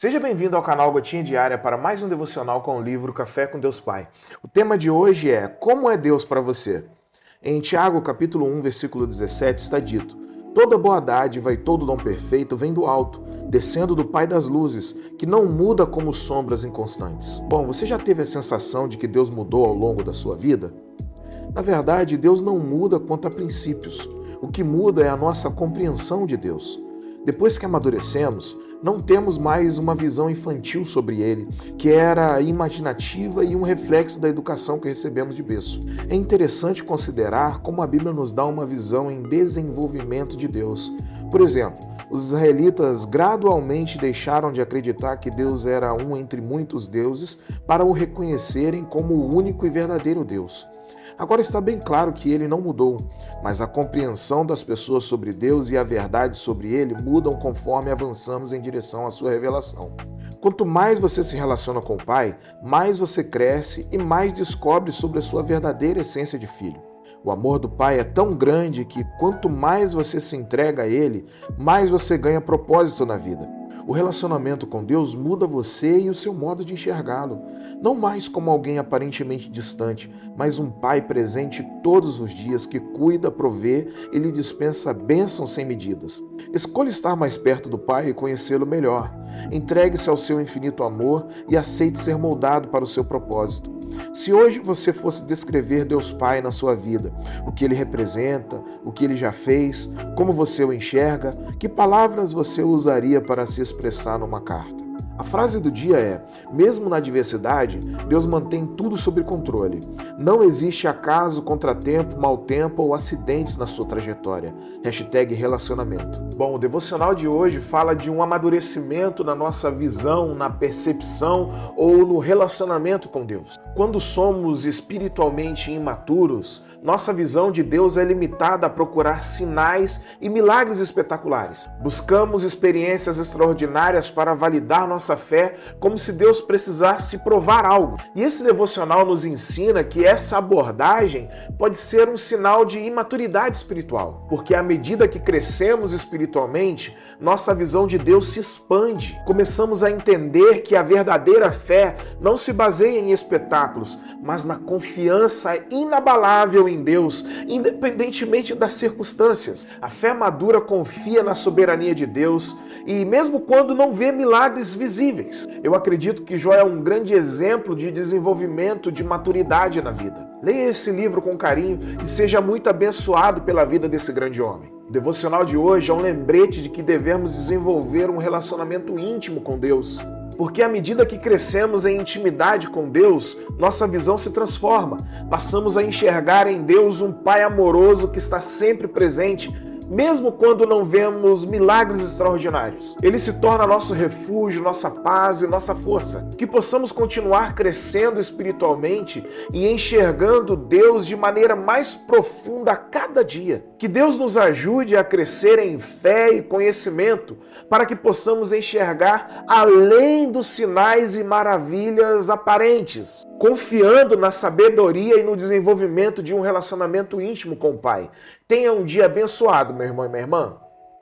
Seja bem-vindo ao canal Gotinha Diária para mais um devocional com o livro Café com Deus Pai. O tema de hoje é Como é Deus para você? Em Tiago, capítulo 1, versículo 17, está dito: Toda boa dádiva e todo dom perfeito vem do alto, descendo do Pai das luzes, que não muda como sombras inconstantes. Bom, você já teve a sensação de que Deus mudou ao longo da sua vida? Na verdade, Deus não muda quanto a princípios. O que muda é a nossa compreensão de Deus. Depois que amadurecemos, não temos mais uma visão infantil sobre ele, que era imaginativa e um reflexo da educação que recebemos de berço. É interessante considerar como a Bíblia nos dá uma visão em desenvolvimento de Deus. Por exemplo, os israelitas gradualmente deixaram de acreditar que Deus era um entre muitos deuses para o reconhecerem como o único e verdadeiro Deus. Agora está bem claro que ele não mudou, mas a compreensão das pessoas sobre Deus e a verdade sobre ele mudam conforme avançamos em direção à sua revelação. Quanto mais você se relaciona com o Pai, mais você cresce e mais descobre sobre a sua verdadeira essência de filho. O amor do Pai é tão grande que quanto mais você se entrega a Ele, mais você ganha propósito na vida. O relacionamento com Deus muda você e o seu modo de enxergá-lo. Não mais como alguém aparentemente distante, mas um pai presente todos os dias que cuida, provê e lhe dispensa bênçãos sem medidas. Escolha estar mais perto do Pai e conhecê-lo melhor. Entregue-se ao seu infinito amor e aceite ser moldado para o seu propósito. Se hoje você fosse descrever Deus Pai na sua vida, o que ele representa, o que ele já fez, como você o enxerga, que palavras você usaria para se expressar numa carta? A frase do dia é: mesmo na adversidade, Deus mantém tudo sob controle. Não existe acaso, contratempo, mau tempo ou acidentes na sua trajetória. Hashtag relacionamento. Bom, o devocional de hoje fala de um amadurecimento na nossa visão, na percepção ou no relacionamento com Deus. Quando somos espiritualmente imaturos, nossa visão de Deus é limitada a procurar sinais e milagres espetaculares. Buscamos experiências extraordinárias para validar nossa nossa fé como se Deus precisasse provar algo. E esse devocional nos ensina que essa abordagem pode ser um sinal de imaturidade espiritual, porque à medida que crescemos espiritualmente, nossa visão de Deus se expande. Começamos a entender que a verdadeira fé não se baseia em espetáculos, mas na confiança inabalável em Deus, independentemente das circunstâncias. A fé madura confia na soberania de Deus e, mesmo quando não vê milagres visíveis, eu acredito que Jó é um grande exemplo de desenvolvimento de maturidade na vida. Leia esse livro com carinho e seja muito abençoado pela vida desse grande homem. O devocional de hoje é um lembrete de que devemos desenvolver um relacionamento íntimo com Deus. Porque à medida que crescemos em intimidade com Deus, nossa visão se transforma. Passamos a enxergar em Deus um Pai amoroso que está sempre presente mesmo quando não vemos milagres extraordinários. Ele se torna nosso refúgio, nossa paz e nossa força. Que possamos continuar crescendo espiritualmente e enxergando Deus de maneira mais profunda a cada dia. Que Deus nos ajude a crescer em fé e conhecimento para que possamos enxergar além dos sinais e maravilhas aparentes, confiando na sabedoria e no desenvolvimento de um relacionamento íntimo com o Pai. Tenha um dia abençoado meu irmão e minha irmã.